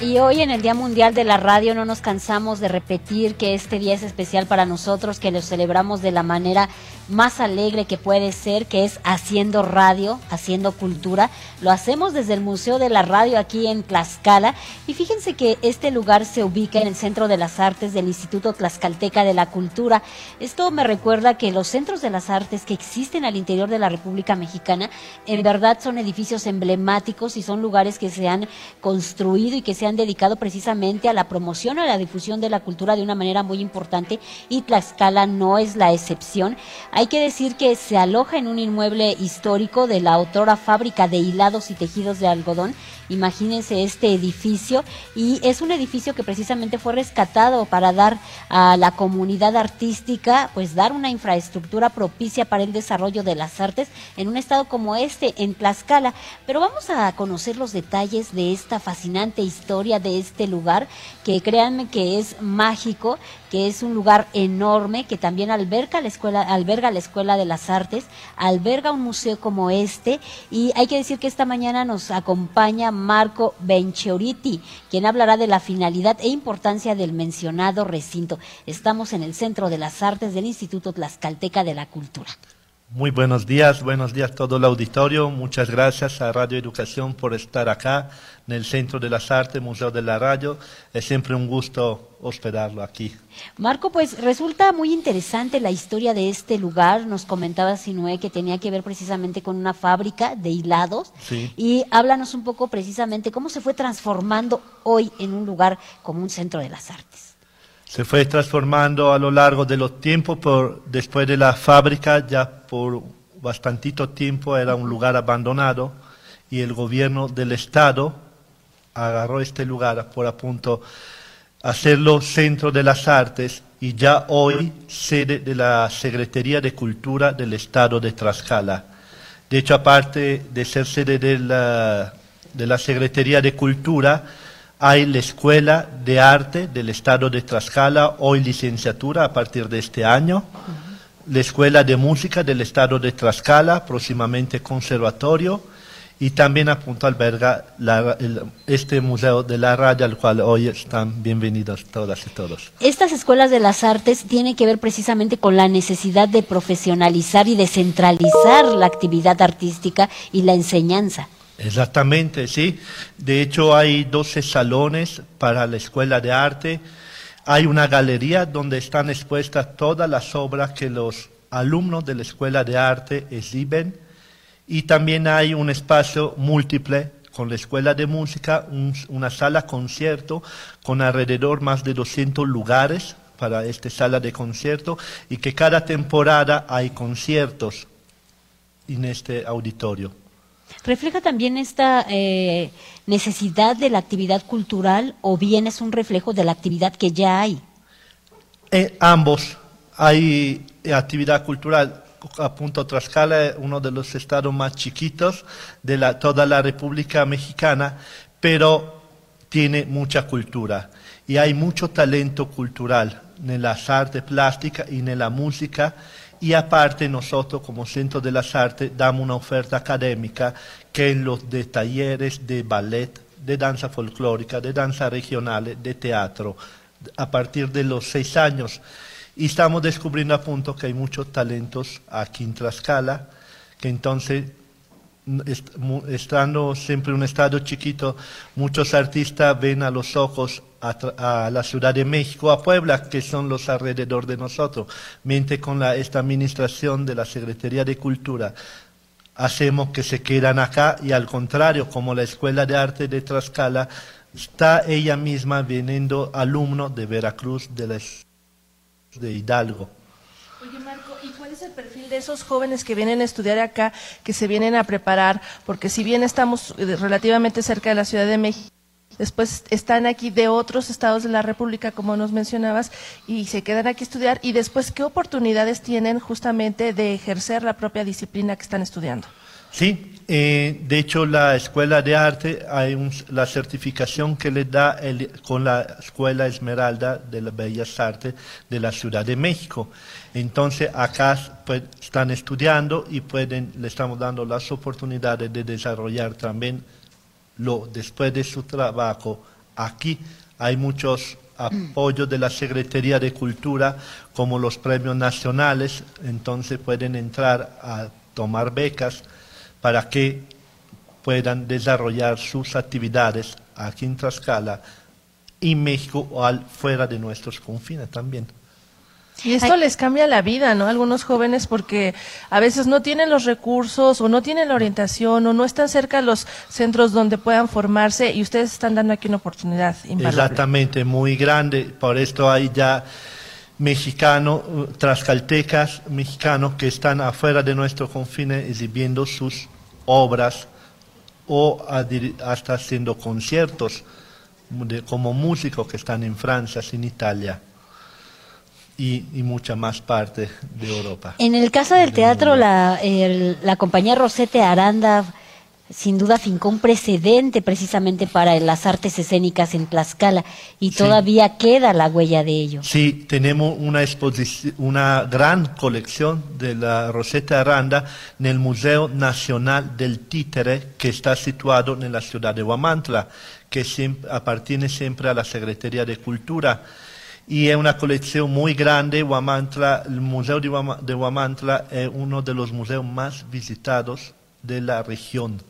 Y hoy en el Día Mundial de la Radio no nos cansamos de repetir que este día es especial para nosotros, que lo celebramos de la manera más alegre que puede ser, que es haciendo radio, haciendo cultura. Lo hacemos desde el Museo de la Radio aquí en Tlaxcala. Y fíjense que este lugar se ubica en el Centro de las Artes del Instituto Tlaxcalteca de la Cultura. Esto me recuerda que los centros de las artes que existen al interior de la República Mexicana en verdad son edificios emblemáticos y son lugares que se han construido y que se han dedicado precisamente a la promoción, a la difusión de la cultura de una manera muy importante y Tlaxcala no es la excepción. Hay que decir que se aloja en un inmueble histórico de la autora fábrica de hilados y tejidos de algodón. Imagínense este edificio y es un edificio que precisamente fue rescatado para dar a la comunidad artística, pues dar una infraestructura propicia para el desarrollo de las artes en un estado como este, en Tlaxcala. Pero vamos a conocer los detalles de esta fascinante historia de este lugar, que créanme que es mágico, que es un lugar enorme, que también alberga la escuela, alberga la Escuela de las Artes, alberga un museo como este, y hay que decir que esta mañana nos acompaña Marco Benchioriti, quien hablará de la finalidad e importancia del mencionado recinto. Estamos en el Centro de las Artes del Instituto Tlaxcalteca de la Cultura. Muy buenos días, buenos días a todo el auditorio. Muchas gracias a Radio Educación por estar acá en el Centro de las Artes, Museo de la Radio. Es siempre un gusto hospedarlo aquí. Marco, pues resulta muy interesante la historia de este lugar. Nos comentaba Sinué que tenía que ver precisamente con una fábrica de hilados. Sí. Y háblanos un poco precisamente cómo se fue transformando hoy en un lugar como un Centro de las Artes se fue transformando a lo largo de los tiempos, por, después de la fábrica ya por bastantito tiempo era un lugar abandonado y el gobierno del estado agarró este lugar por apunto hacerlo centro de las artes y ya hoy sede de la Secretaría de Cultura del Estado de Tlaxcala. De hecho, aparte de ser sede de la, de la Secretaría de Cultura, hay la Escuela de Arte del Estado de Tlaxcala, hoy licenciatura a partir de este año. La Escuela de Música del Estado de Tlaxcala, próximamente conservatorio. Y también a punto alberga este Museo de la Radio, al cual hoy están bienvenidos todas y todos. Estas escuelas de las artes tienen que ver precisamente con la necesidad de profesionalizar y descentralizar la actividad artística y la enseñanza. Exactamente, sí. De hecho, hay 12 salones para la escuela de arte. Hay una galería donde están expuestas todas las obras que los alumnos de la escuela de arte exhiben. Y también hay un espacio múltiple con la escuela de música, una sala concierto con alrededor más de 200 lugares para esta sala de concierto y que cada temporada hay conciertos en este auditorio. ¿Refleja también esta eh, necesidad de la actividad cultural o bien es un reflejo de la actividad que ya hay? Eh, ambos. Hay actividad cultural. A punto Tlaxcala es uno de los estados más chiquitos de la, toda la República Mexicana, pero tiene mucha cultura y hay mucho talento cultural en las artes plásticas y en la música y aparte nosotros como Centro de las Artes damos una oferta académica que en los talleres de ballet, de danza folclórica, de danza regional, de teatro, a partir de los seis años. Y estamos descubriendo a punto que hay muchos talentos aquí en Tlaxcala, que entonces estando siempre en un estado chiquito, muchos artistas ven a los ojos a, la Ciudad de México, a Puebla, que son los alrededor de nosotros. Mientras con la, esta administración de la Secretaría de Cultura hacemos que se quedan acá y al contrario, como la Escuela de Arte de Tlaxcala, está ella misma viniendo alumno de Veracruz, de, de Hidalgo. Oye Marco, ¿y cuál es el perfil de esos jóvenes que vienen a estudiar acá, que se vienen a preparar? Porque si bien estamos eh, relativamente cerca de la Ciudad de México, después están aquí de otros estados de la República, como nos mencionabas, y se quedan aquí a estudiar, y después, ¿qué oportunidades tienen justamente de ejercer la propia disciplina que están estudiando? Sí, eh, de hecho la Escuela de Arte, hay la certificación que le da el, con la Escuela Esmeralda de las Bellas Artes de la Ciudad de México. Entonces acá pues, están estudiando y pueden, le estamos dando las oportunidades de desarrollar también lo, después de su trabajo Aquí hay muchos apoyos de la Secretaría de Cultura, como los premios nacionales, entonces pueden entrar a tomar becas para que puedan desarrollar sus actividades aquí en Tlaxcala y México o al, fuera de nuestros confines también. Y esto les cambia la vida, ¿no? Algunos jóvenes porque a veces no tienen los recursos o no tienen la orientación o no están cerca los centros donde puedan formarse y ustedes están dando aquí una oportunidad invaluable. Exactamente, muy grande. Por esto hay ya mexicanos, trascaltecas mexicanos que están afuera de nuestros confines exhibiendo sus obras o hasta haciendo conciertos como músicos que están en Francia, en Italia y, mucha más parte de Europa. En el caso del teatro, la, la compañía Rosete Aranda sin duda fincó un precedente precisamente para las artes escénicas en Tlaxcala y todavía queda la huella de ello. Sí, tenemos una una gran colección de la Rosetta Aranda en el Museo Nacional del Títere que está situado en la ciudad de Huamantla, que siempre, appartiene siempre a la Secretaría de Cultura y es una colección muy grande. Huamantla, el Museo de Huamantla es uno de los museos más visitados de la región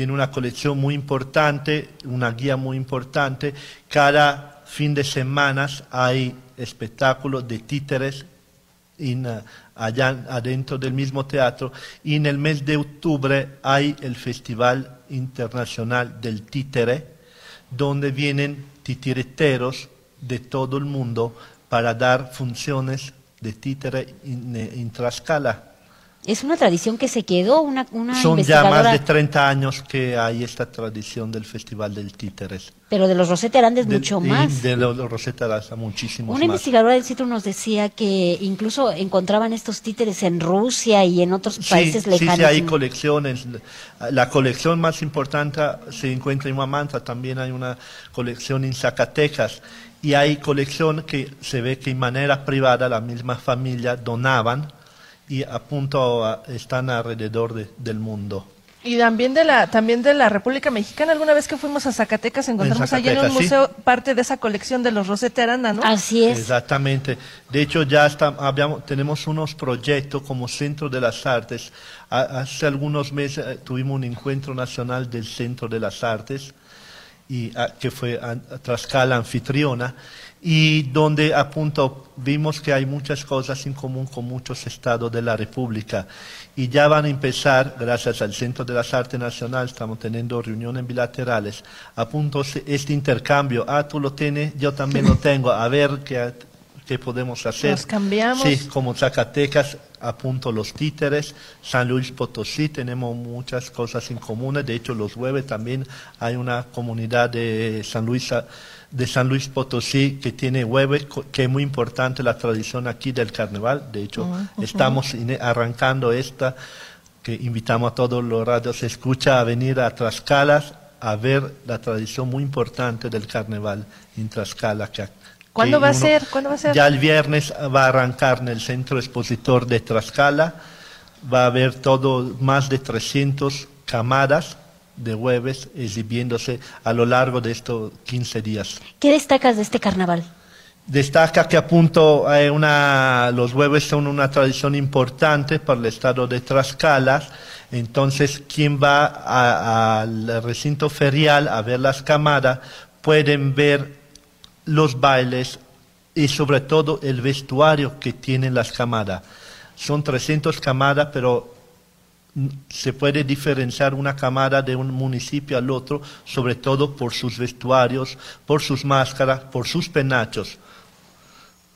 tiene una colección muy importante, una guía muy importante. Cada fin de semana hay espectáculos de títeres allá adentro del mismo teatro y en el mes de octubre hay el Festival Internacional del Títere, donde vienen titireteros de todo el mundo para dar funciones de títere en, en Tlaxcala. Es una tradición que se quedó, una, una Son ya más de 30 años que hay esta tradición del Festival del Títeres. Pero de los Rosetta Arandes mucho más. De los Rosetta Arandes muchísimos Una investigadora del sitio nos decía que incluso encontraban estos títeres en Rusia y en otros países lejanos. Sí, sí, hay colecciones. La colección más importante se encuentra en Huamantla, también hay una colección en Zacatecas. Y hay colección que se ve que en manera privada la misma familia donaban y a punto están alrededor del mundo. Y también de la también de la República Mexicana. Alguna vez que fuimos a Zacatecas encontramos allá en un museo parte de esa colección de los Rosete Aranda, ¿no? Así es. Exactamente. De hecho ya está, tenemos unos proyectos como Centro de las Artes. hace algunos meses eh, tuvimos un encuentro nacional del Centro de las Artes y que fue a, a Tlaxcala anfitriona y donde a punto vimos que hay muchas cosas en común con muchos estados de la República. Y ya van a empezar, gracias al Centro de las Artes Nacional, estamos teniendo reuniones bilaterales, a punto este intercambio, ah, tú lo tienes, yo también lo tengo, a ver qué, qué podemos hacer. Nos cambiamos. Sí, como Zacatecas, a punto los títeres, San Luis Potosí, tenemos muchas cosas en común, de hecho los jueves también hay una comunidad de San Luis de San Luis Potosí que tiene hueve, que es muy importante la tradición aquí del carnaval. De hecho, estamos arrancando esta, que invitamos a todos los radios escucha a venir a Tlaxcala a ver la tradición muy importante del carnaval en Tlaxcala. ¿Cuándo va a ser? ¿Cuándo va a ser? Ya el viernes va a arrancar en el centro expositor de Tlaxcala. Va a haber todo, más de 300 camadas de jueves exhibiéndose a lo largo de estos 15 días. ¿Qué destacas de este carnaval? Destaca que apunto una, los jueves son una tradición importante para el estado de Tlaxcala, entonces quien va al recinto ferial a ver las camadas pueden ver los bailes y sobre todo el vestuario que tienen las camadas. Son 300 camadas, pero se puede diferenciar una cámara de un municipio al otro, sobre todo por sus vestuarios, por sus máscaras, por sus penachos.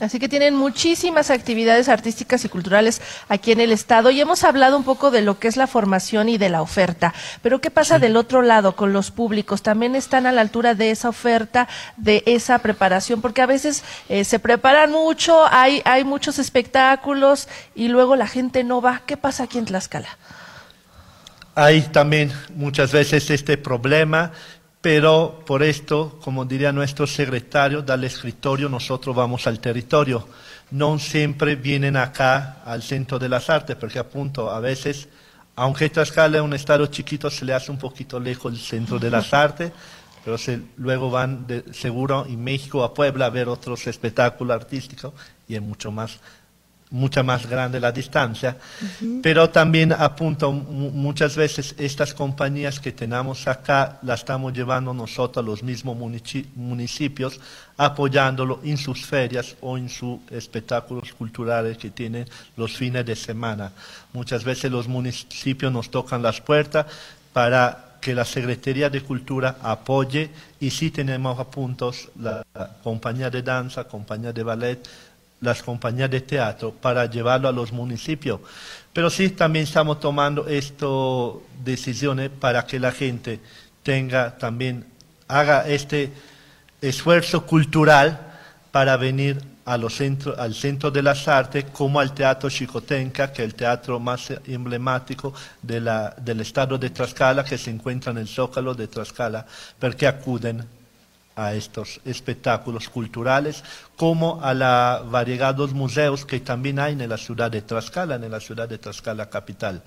Así que tienen muchísimas actividades artísticas y culturales aquí en el estado y hemos hablado un poco de lo que es la formación y de la oferta. Pero ¿qué pasa del otro lado con los públicos? ¿También están a la altura de esa oferta, de esa preparación? Porque a veces eh, se preparan mucho, hay, hay muchos espectáculos y luego la gente no va. ¿Qué pasa aquí en Tlaxcala? Hay también muchas veces este problema, pero por esto, como diría nuestro secretario, del escritorio nosotros vamos al territorio. No siempre vienen acá al Centro de las Artes, porque apunto, a veces, aunque Tlaxcala es un estado chiquito, se le hace un poquito lejos el Centro de las Artes, pero se, luego van de, seguro en México a Puebla a ver otros espectáculos artísticos y es mucho más mucha más grande la distancia, pero también apunto muchas veces estas compañías que tenemos acá las estamos llevando nosotros a los mismos municipios, apoyándolo en sus ferias o en sus espectáculos culturales que tienen los fines de semana. Muchas veces los municipios nos tocan las puertas para que la Secretaría de Cultura apoye y si tenemos a puntos la compañía de danza, compañía de ballet, las compañías de teatro para llevarlo a los municipios. Pero sí también estamos tomando estas decisiones para que la gente tenga también, haga este esfuerzo cultural para venir a los al Centro de las Artes como al Teatro Chicotenca, que es el teatro más emblemático del estado de Tlaxcala, que se encuentra en el Zócalo de Tlaxcala, porque acuden a estos espectáculos culturales, como a la variegados museos que también hay en la ciudad de Tlaxcala, en la ciudad de Tlaxcala capital.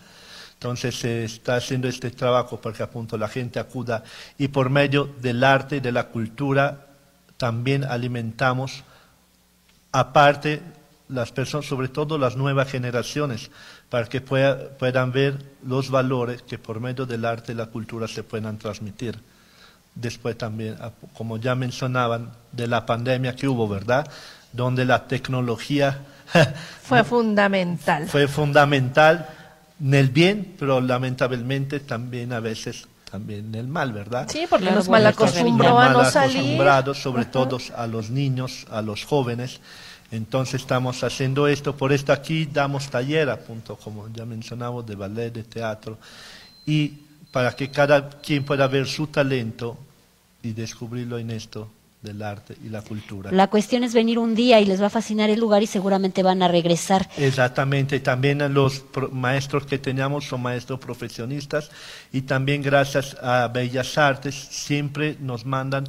Entonces se está haciendo este trabajo para que punto la gente acuda y por medio del arte y de la cultura también alimentamos, aparte las personas, sobre todo las nuevas generaciones, para que puedan ver los valores que por medio del arte y la cultura se puedan transmitir después también, ah, como ya mencionaban, de la pandemia que hubo, ¿verdad? Donde la tecnología fue fundamental. Fue fundamental en el bien, pero lamentablemente también a veces también en el mal, ¿verdad? Sí, porque nos mal acostumbró a no salir. acostumbrados, sobre todo a los niños, a los jóvenes. Entonces estamos haciendo esto, por esto aquí damos taller, a punto, como ya mencionamos, de ballet, de teatro, y para que cada quien pueda ver su talento y descubrirlo en esto del arte y la cultura. La cuestión es venir un día y les va a fascinar el lugar y seguramente van a regresar. Exactamente, también los maestros que teníamos son maestros profesionistas y también gracias a Bellas Artes siempre nos mandan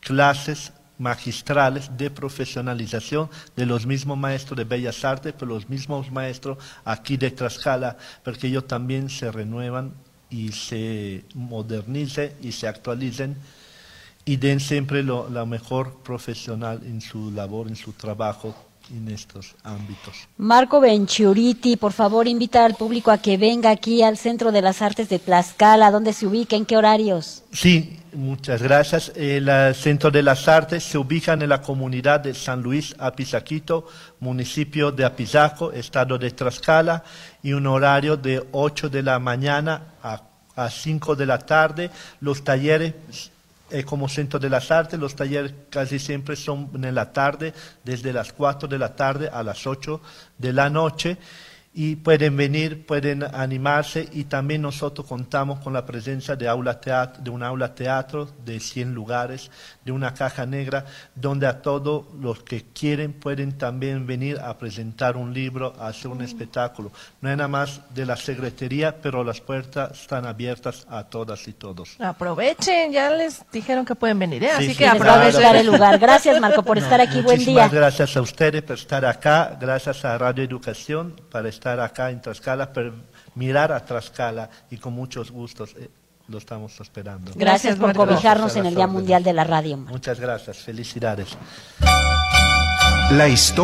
clases magistrales de profesionalización de los mismos maestros de Bellas Artes, pero los mismos maestros aquí de Tlaxcala, porque ellos también se renuevan y se modernicen y se actualicen y den siempre lo, la mejor profesional en su labor, en su trabajo en estos ámbitos. Marco Benchiuriti, por favor, invita al público a que venga aquí al Centro de las Artes de Tlaxcala, ¿dónde se ubica? ¿En qué horarios? Sí, muchas gracias. El Centro de las Artes se ubica en la comunidad de San Luis Apizaquito, municipio de Apizaco, estado de Tlaxcala, y un horario de 8 de la mañana a, a 5 de la tarde. Los talleres eh, como Centro de las Artes, los talleres casi siempre son en la tarde, desde las 4 de la tarde a las 8 de la noche y pueden venir, pueden animarse y también nosotros contamos con la presencia de, aula teatro, de un aula teatro de 100 lugares, de una caja negra, donde a todos los que quieren pueden también venir a presentar un libro, a hacer un espectáculo. No es nada más de la secretaría, pero las puertas están abiertas a todas y todos. Aprovechen, ya les dijeron que pueden venir, ¿eh? así que aprovechen el lugar. Gracias Marco por estar aquí, buen día. gracias a ustedes por estar acá, gracias a Radio Educación para estar estar acá en Tlaxcala, pero mirar a Tlaxcala y con muchos gustos eh, lo estamos esperando. Gracias, por cobijarnos en el Día Mundial de la Radio. Muchas gracias, felicidades. La historia